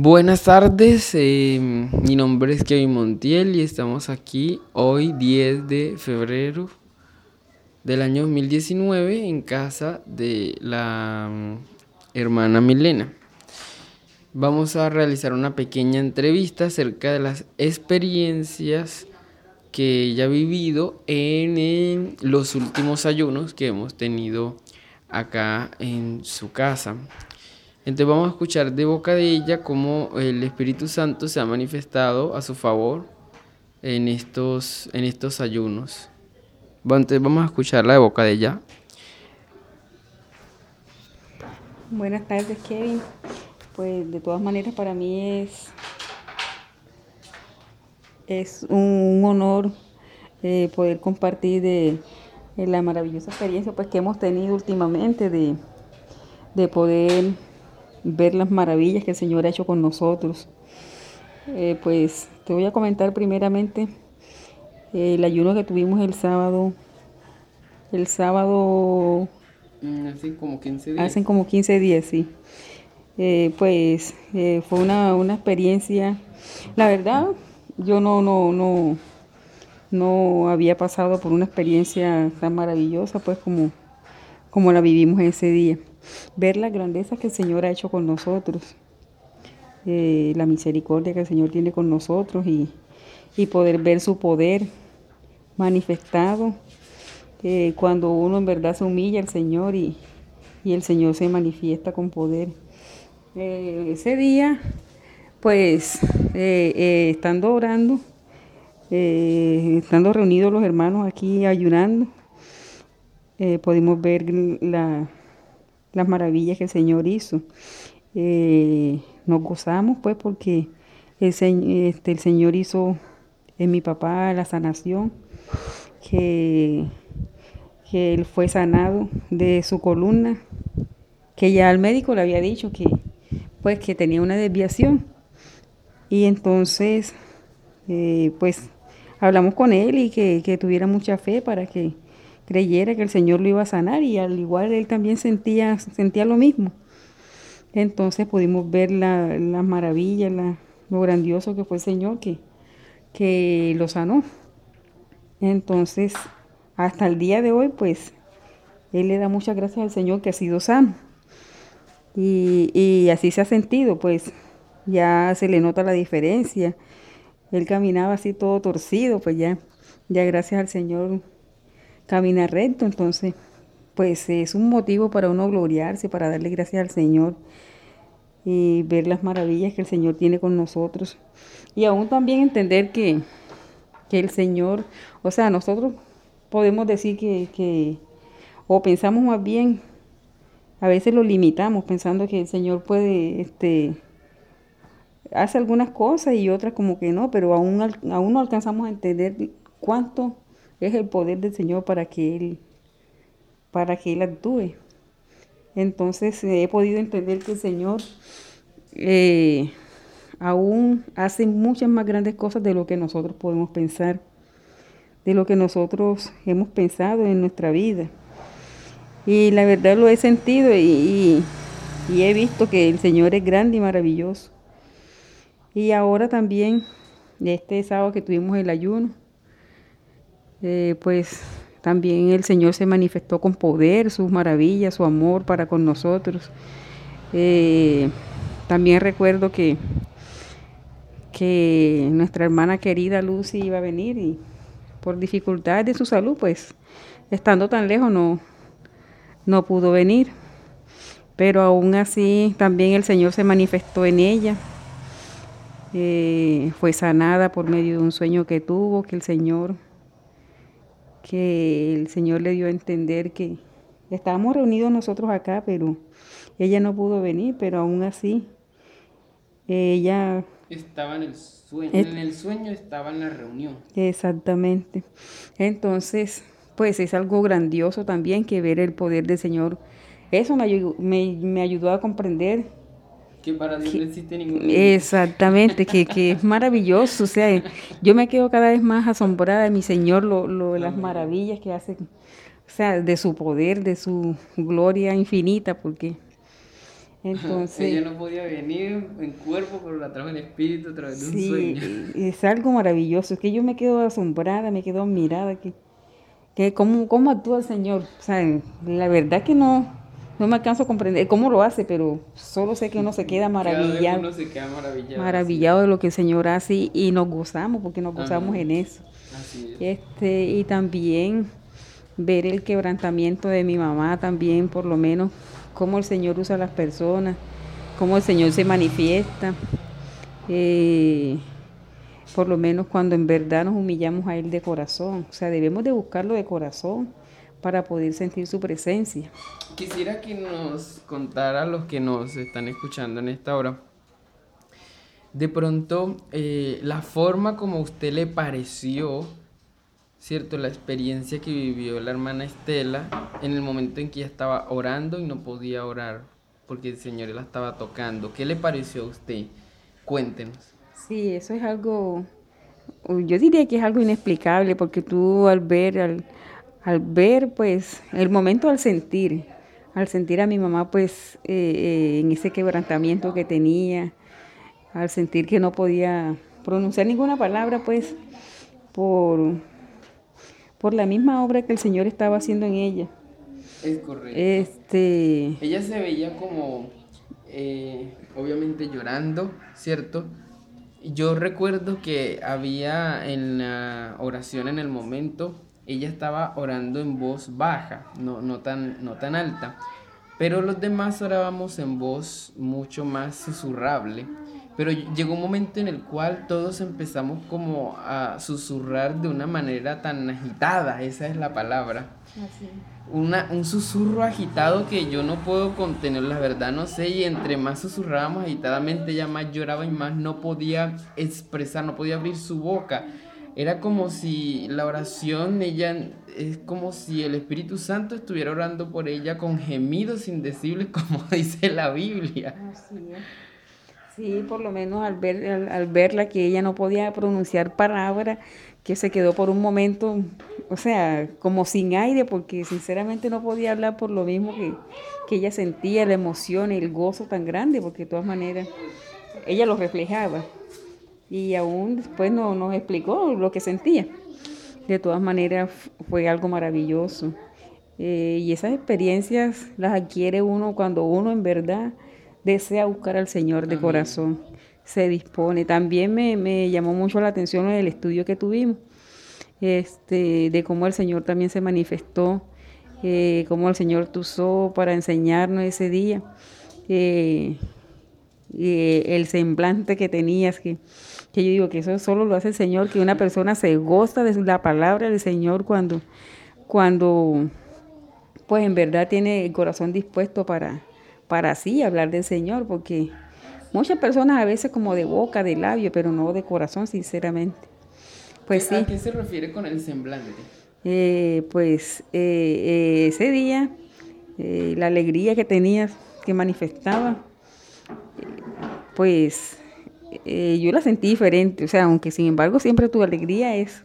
Buenas tardes, eh, mi nombre es Kevin Montiel y estamos aquí hoy 10 de febrero del año 2019 en casa de la mm, hermana Milena. Vamos a realizar una pequeña entrevista acerca de las experiencias que ella ha vivido en los últimos ayunos que hemos tenido acá en su casa. Entonces vamos a escuchar de boca de ella cómo el Espíritu Santo se ha manifestado a su favor en estos, en estos ayunos. Entonces vamos a escucharla de boca de ella. Buenas tardes, Kevin. Pues de todas maneras para mí es, es un honor eh, poder compartir de, la maravillosa experiencia pues, que hemos tenido últimamente de, de poder ver las maravillas que el Señor ha hecho con nosotros. Eh, pues te voy a comentar primeramente eh, el ayuno que tuvimos el sábado. El sábado... Mm, hace como 15 días. Hacen como 15 días, sí. Eh, pues fue una, una, experiencia, la verdad, yo no, no, no, no había pasado por una experiencia tan maravillosa, pues como, como la vivimos ese día ver la grandeza que el Señor ha hecho con nosotros, eh, la misericordia que el Señor tiene con nosotros y, poder ver su poder manifestado eh, cuando uno en verdad se humilla al Señor y, el Señor se manifiesta con poder. Eh, ese día, pues, estando orando, estando reunidos los hermanos aquí ayunando, pudimos ver la, las maravillas que el Señor hizo. Eh, nos gozamos pues porque el, este, el Señor hizo en mi papá la sanación, que, que él fue sanado de su columna, que ya al médico le había dicho que pues que tenía una desviación. Y entonces eh, pues hablamos con él y que, que tuviera mucha fe para que creyera que el Señor lo iba a sanar y al igual él también sentía, sentía lo mismo. Entonces pudimos ver la, la maravilla, lo grandioso que fue el Señor que, que lo sanó. Entonces, hasta el día de hoy, pues, él le da muchas gracias al Señor que ha sido sano. Y, y así se ha sentido, pues, ya se le nota la diferencia. Él caminaba así todo torcido, pues ya, ya gracias al Señor camina recto, entonces pues es un motivo para uno gloriarse, para darle gracias al Señor y ver las maravillas que el Señor tiene con nosotros. Y aún también entender que, el Señor, o sea, nosotros podemos decir que, que, o pensamos más bien, a veces lo limitamos pensando que el Señor puede, este, hace algunas cosas y otras como que no, pero aún, aún no alcanzamos a entender cuánto es el poder del Señor para que Él, para que Él actúe. Entonces eh, he podido entender que el Señor eh, aún hace muchas más grandes cosas de lo que nosotros podemos pensar, de lo que nosotros hemos pensado en nuestra vida. Y la verdad lo he sentido y, y he visto que el Señor es grande y maravilloso. Y ahora también, este sábado que tuvimos el ayuno, eh, pues también el Señor se manifestó con poder, sus maravillas, su amor para con nosotros. Eh, también recuerdo que, que nuestra hermana querida Lucy iba a venir y por dificultades de su salud, pues estando tan lejos no, no pudo venir. Pero aún así también el Señor se manifestó en ella. Eh, fue sanada por medio de un sueño que tuvo, que el Señor que el Señor le dio a entender que estábamos reunidos nosotros acá, pero ella no pudo venir, pero aún así ella... Estaba en el sueño, en el sueño estaba en la reunión. Exactamente. Entonces, pues es algo grandioso también que ver el poder del Señor. Eso me ayudó, me, me ayudó a comprender que para Dios no existe ningún Exactamente, que, que, es maravilloso. O sea, yo me quedo cada vez más asombrada de mi Señor, lo, lo, las maravillas que hace, o sea, de su poder, de su gloria infinita, porque Entonces, ella no podía venir en cuerpo, pero la trajo en espíritu a través de un sí, sueño. es algo maravilloso. Es que yo me quedo asombrada, me quedo admirada que, que cómo, cómo actúa el Señor. O sea, la verdad que no, no me alcanzo a comprender cómo lo hace, pero solo sé que uno se queda maravillado. uno se queda maravillado. maravillado de lo que el Señor hace y, nos gozamos, porque nos gozamos Amén. en eso. Así es. Este, y también ver el quebrantamiento de mi mamá también, por lo menos, cómo el Señor usa a las personas, cómo el Señor se manifiesta. eh, por lo menos cuando en verdad nos humillamos a Él de corazón. O sea, debemos de buscarlo de corazón para poder sentir su presencia. Quisiera que nos contara a los que nos están escuchando en esta hora. De pronto, eh, la forma como a usted le pareció, ¿cierto? La experiencia que vivió la hermana Estela en el momento en que ella estaba orando y no podía orar porque el Señor la estaba tocando. ¿Qué le pareció a usted? Cuéntenos. Sí, eso es algo, yo diría que es algo inexplicable, porque tú al ver, al, al ver, pues, el momento al sentir, al sentir a mi mamá, pues, eh, eh, en ese quebrantamiento que tenía, al sentir que no podía pronunciar ninguna palabra, pues, por, por la misma obra que el Señor estaba haciendo en ella. Es correcto. Este, Ella se veía como, eh, obviamente llorando, ¿cierto? Yo recuerdo que había en la oración en el momento, ella estaba orando en voz baja, no, no, tan, no tan alta, pero los demás orábamos en voz mucho más susurrable. Pero llegó un momento en el cual todos empezamos como a susurrar de una manera tan agitada, esa es la palabra una, un susurro agitado que yo no puedo contener, la verdad no sé, y entre más susurrábamos agitadamente, ella más lloraba y más no podía expresar, no podía abrir su boca. Era como si la oración, ella, es como si el Espíritu Santo estuviera orando por ella con gemidos indecibles, como dice la Biblia. Sí, por lo menos al, ver, al, al verla que ella no podía pronunciar palabra, que se quedó por un momento, o sea, como sin aire, porque sinceramente no podía hablar por lo mismo que, que ella sentía, la emoción, el gozo tan grande, porque de todas maneras ella lo reflejaba. Y aún después no, nos explicó lo que sentía. De todas maneras fue algo maravilloso. Eh, y esas experiencias las adquiere uno cuando uno en verdad desea buscar al Señor de Amén. corazón, se dispone. También me, me llamó mucho la atención el estudio que tuvimos, este, de cómo el Señor también se manifestó, eh, cómo el Señor usó para enseñarnos ese día, eh, y el semblante que tenías, que, que yo digo que eso solo lo hace el Señor, que una persona se goza de la palabra del Señor cuando, cuando pues en verdad tiene el corazón dispuesto para, para así hablar del Señor, porque muchas personas a veces como de boca, de labio, pero no de corazón, sinceramente. Pues sí, ¿A qué se refiere con el semblante? eh, pues eh, eh, ese día, eh, la alegría que tenías, que manifestaba, eh, pues eh, yo la sentí diferente, o sea, aunque sin embargo siempre tu alegría es,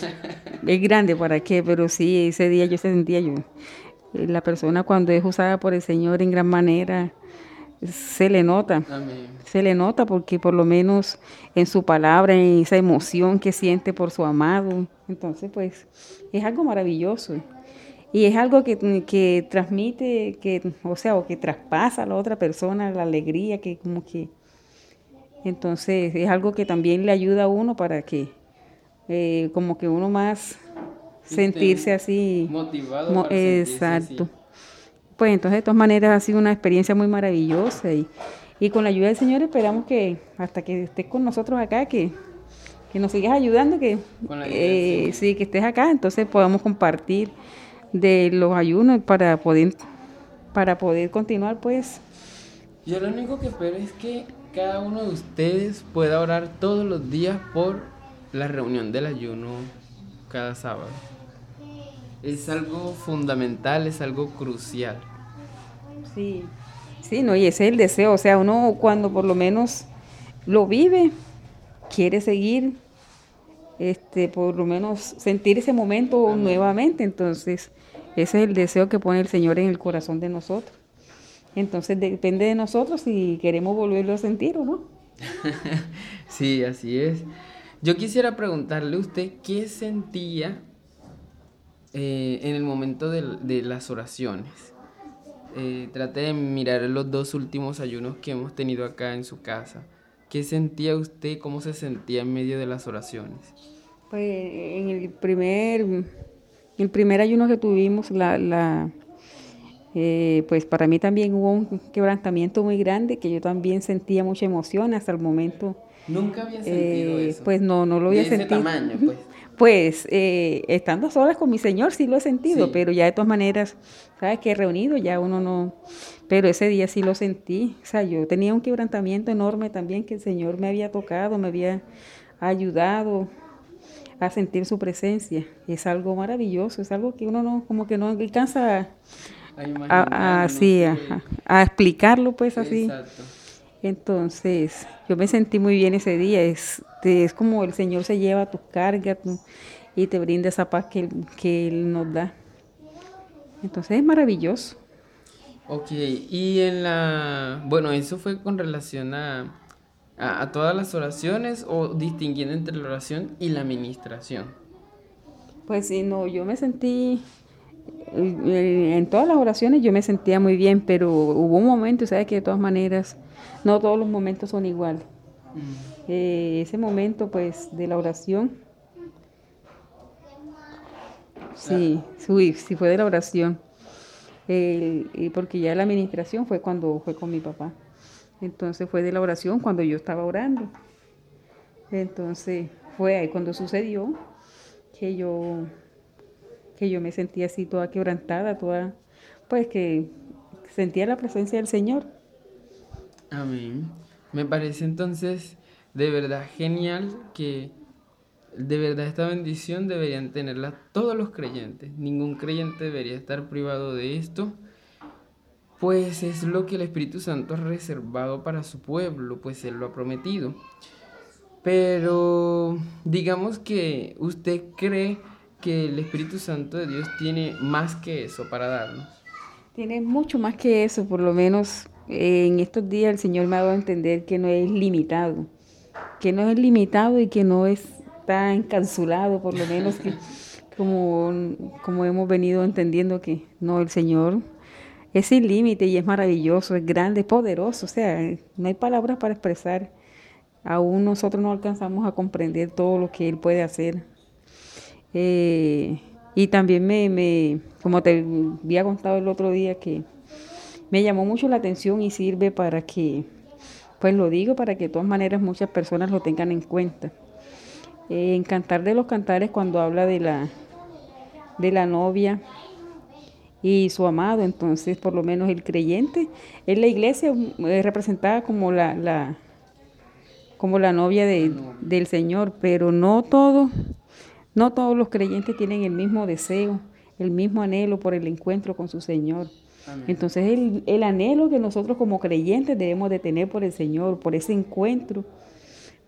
es grande, ¿para qué? Pero sí, ese día yo se sentía yo. eh, La persona cuando es usada por el Señor en gran manera, se le nota, Amén. se le nota porque por lo menos en su palabra, en esa emoción que siente por su amado, entonces pues es algo maravilloso. Y es algo que, que transmite, que, o sea, o que traspasa a la otra persona la alegría, que como que... Entonces es algo que también le ayuda a uno para que, eh, como que uno más sentirse así. Motivado. mo- para sentirse así. exacto. Pues entonces de todas maneras ha sido una experiencia muy maravillosa y, y con la ayuda del Señor esperamos que hasta que estés con nosotros acá, que, que nos sigas ayudando, que eh, sí, que estés acá, entonces podamos compartir de los ayunos para poder, para poder continuar pues Yo lo único que espero es que cada uno de ustedes pueda orar todos los días por la reunión del ayuno cada sábado. Es algo fundamental, es algo crucial. Sí, sí, no, y ese es el deseo, o sea, uno cuando por lo menos lo vive, quiere seguir, este, por lo menos sentir ese momento nuevamente, entonces ese es el deseo que pone el Señor en el corazón de nosotros. Entonces depende de nosotros si queremos volverlo a sentir o no. sí, así es. Yo quisiera preguntarle a usted qué sentía eh, en el momento de, las oraciones. Eh, trate de mirar los dos últimos ayunos que hemos tenido acá en su casa. ¿Qué sentía usted? ¿Cómo se sentía en medio de las oraciones? Pues en el primer, el primer ayuno que tuvimos, la, la eh, pues para mí también hubo un quebrantamiento muy grande, que yo también sentía mucha emoción hasta el momento. Nunca había sentido eh, eso. Pues no, no lo había de sentido. tamaño, pues. Pues eh, estando solas con mi Señor sí lo he sentido, pero ya de todas maneras, ¿sabes? Que reunido ya uno no... Pero ese día sí lo sentí. O sea, yo tenía un quebrantamiento enorme también que el Señor me había tocado, me había ayudado a sentir su presencia. Es algo maravilloso, es algo que uno no, como que no alcanza a, a, explicarlo pues así. Entonces, yo me sentí muy bien ese día. Es, es como el Señor se lleva tus cargas y te brinda esa paz que, que Él nos da. Entonces es maravilloso. Ok, y en la... Bueno, eso fue con relación a, a, todas las oraciones o distinguiendo entre la oración y la administración. Pues sí, no, yo me sentí en todas las oraciones yo me sentía muy bien, pero hubo un momento, sabes que de todas maneras, no todos los momentos son iguales. Mm. Eh, ese momento, pues, de la oración, sí, sí, sí fue de la oración, porque ya la administración fue cuando fue con mi papá. Entonces fue de la oración cuando yo estaba orando. Entonces fue ahí cuando sucedió que yo que yo me sentía así toda quebrantada, toda, pues que sentía la presencia del Señor. Amén. Me parece entonces de verdad genial que de verdad esta bendición deberían tenerla todos los creyentes. Ningún creyente debería estar privado de esto, pues es lo que el Espíritu Santo ha reservado para su pueblo, pues Él lo ha prometido. Pero digamos que usted cree que el Espíritu Santo de Dios tiene más que eso para darnos. Tiene mucho más que eso, por lo menos eh, en estos días el Señor me ha dado a entender que no es limitado, que no es limitado y que no está encapsulado, por lo menos que como, como hemos venido entendiendo que no, el Señor es sin límite y es maravilloso, es grande, es poderoso, o sea, no hay palabras para expresar. Aún nosotros no alcanzamos a comprender todo lo que Él puede hacer eh, y también me, me, como te había contado el otro día, que me llamó mucho la atención y sirve para que, pues lo digo, para que de todas maneras muchas personas lo tengan en cuenta. Eh, en Cantar de los Cantares, cuando habla de la, de la novia y su amado, entonces por lo menos el creyente, en la iglesia es representada como la, la, como la novia de, del Señor, pero no todo no todos los creyentes tienen el mismo deseo, el mismo anhelo por el encuentro con su Señor. Entonces el, el, anhelo que nosotros como creyentes debemos de tener por el Señor, por ese encuentro,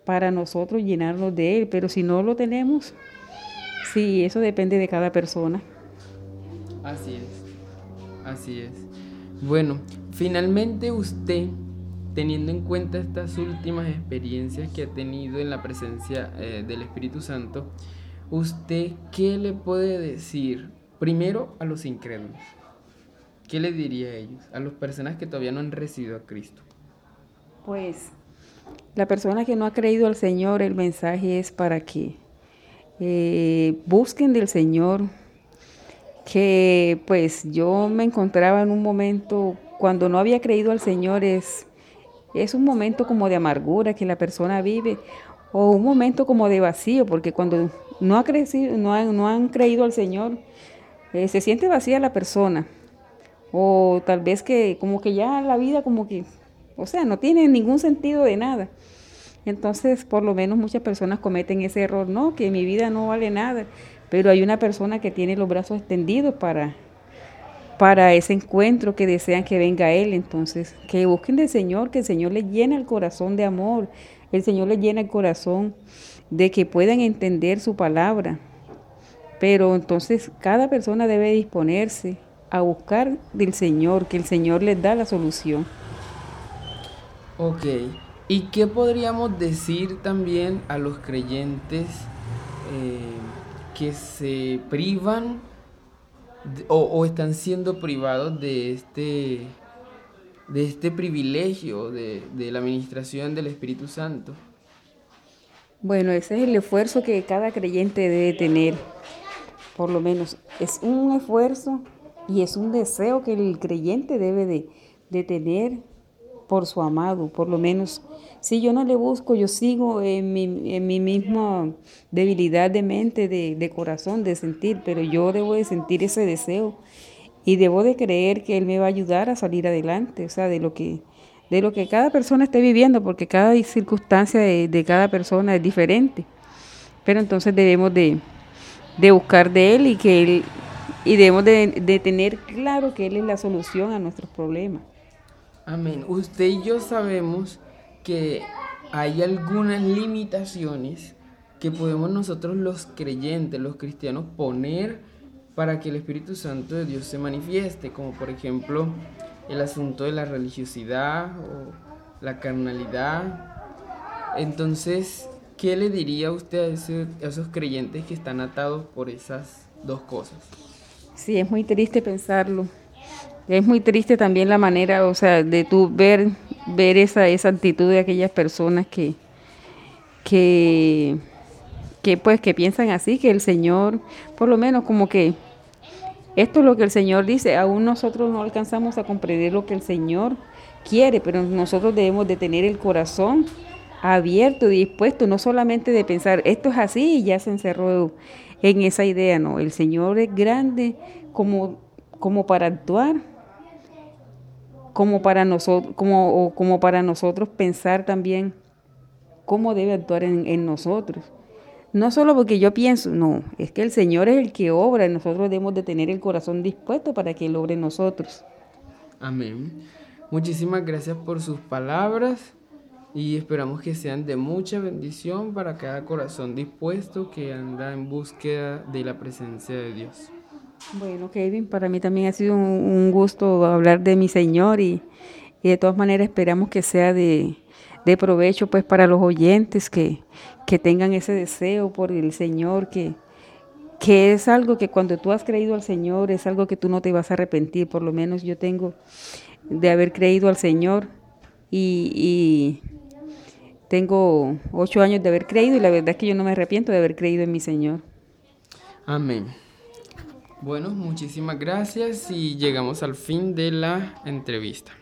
para nosotros llenarnos de Él. Pero si no lo tenemos, sí, eso depende de cada persona. Así es, así es. Bueno, finalmente usted, teniendo en cuenta estas últimas experiencias que ha tenido en la presencia eh, del Espíritu Santo, ¿usted qué le puede decir primero a los incrédulos? ¿Qué le diría a ellos, a las personas que todavía no han recibido a Cristo? Pues la persona que no ha creído al Señor, el mensaje es para que eh, busquen del Señor, que pues yo me encontraba en un momento cuando no había creído al Señor, es, es un momento como de amargura que la persona vive, o un momento como de vacío, porque cuando no, ha crecido, no, no han creído al Señor, eh, se siente vacía la persona. O tal vez que como que ya la vida como que, o sea, no tiene ningún sentido de nada. Entonces, por lo menos muchas personas cometen ese error, no, que mi vida no vale nada, pero hay una persona que tiene los brazos extendidos para, para ese encuentro que desean que venga Él. Entonces, que busquen del Señor, que el Señor les llene el corazón de amor, el Señor les llena el corazón de que puedan entender su palabra. Pero entonces cada persona debe disponerse a buscar del Señor, que el Señor les da la solución. Ok, ¿y qué podríamos decir también a los creyentes eh, que se privan o, están siendo privados de este, de este privilegio de, de la administración del Espíritu Santo? Bueno, ese es el esfuerzo que cada creyente debe tener, por lo menos. Es un esfuerzo y es un deseo que el creyente debe de, tener por su amado, por lo menos. Si yo no le busco, yo sigo en mi, en mi misma debilidad de mente, de, de corazón, de sentir, pero yo debo de sentir ese deseo y debo de creer que Él me va a ayudar a salir adelante, o sea, de lo que de lo que cada persona esté viviendo, porque cada circunstancia de, cada persona es diferente. Pero entonces debemos de, buscar de Él y que Él y debemos de, de, tener claro que Él es la solución a nuestros problemas. Amén. Usted y yo sabemos que hay algunas limitaciones que podemos nosotros los creyentes, los cristianos, poner para que el Espíritu Santo de Dios se manifieste, como por ejemplo el asunto de la religiosidad o la carnalidad. Entonces, ¿qué le diría usted a, esos creyentes que están atados por esas dos cosas? Sí, es muy triste pensarlo. Es muy triste también la manera, o sea, de tú ver, ver esa, esa actitud de aquellas personas que, que, que pues que piensan así, que el Señor, por lo menos como que esto es lo que el Señor dice, aún nosotros no alcanzamos a comprender lo que el Señor quiere, pero nosotros debemos de tener el corazón abierto y dispuesto, no solamente de pensar, esto es así y ya se encerró en esa idea, no, el Señor es grande como, como para actuar, como para nosotros, como, como para nosotros pensar también cómo debe actuar en, en nosotros. No solo porque yo pienso, no, es que el Señor es el que obra y nosotros debemos de tener el corazón dispuesto para que Él obre en nosotros. Amén. Muchísimas gracias por sus palabras y esperamos que sean de mucha bendición para cada corazón dispuesto que anda en búsqueda de la presencia de Dios. Bueno, Kevin, para mí también ha sido un, gusto hablar de mi Señor y, de todas maneras esperamos que sea de, de provecho pues para los oyentes que, que tengan ese deseo por el Señor, que, que es algo que cuando tú has creído al Señor es algo que tú no te vas a arrepentir, por lo menos yo tengo de haber creído al Señor y, y tengo ocho años de haber creído y la verdad es que yo no me arrepiento de haber creído en mi Señor. Amén. Bueno, muchísimas gracias y llegamos al fin de la entrevista.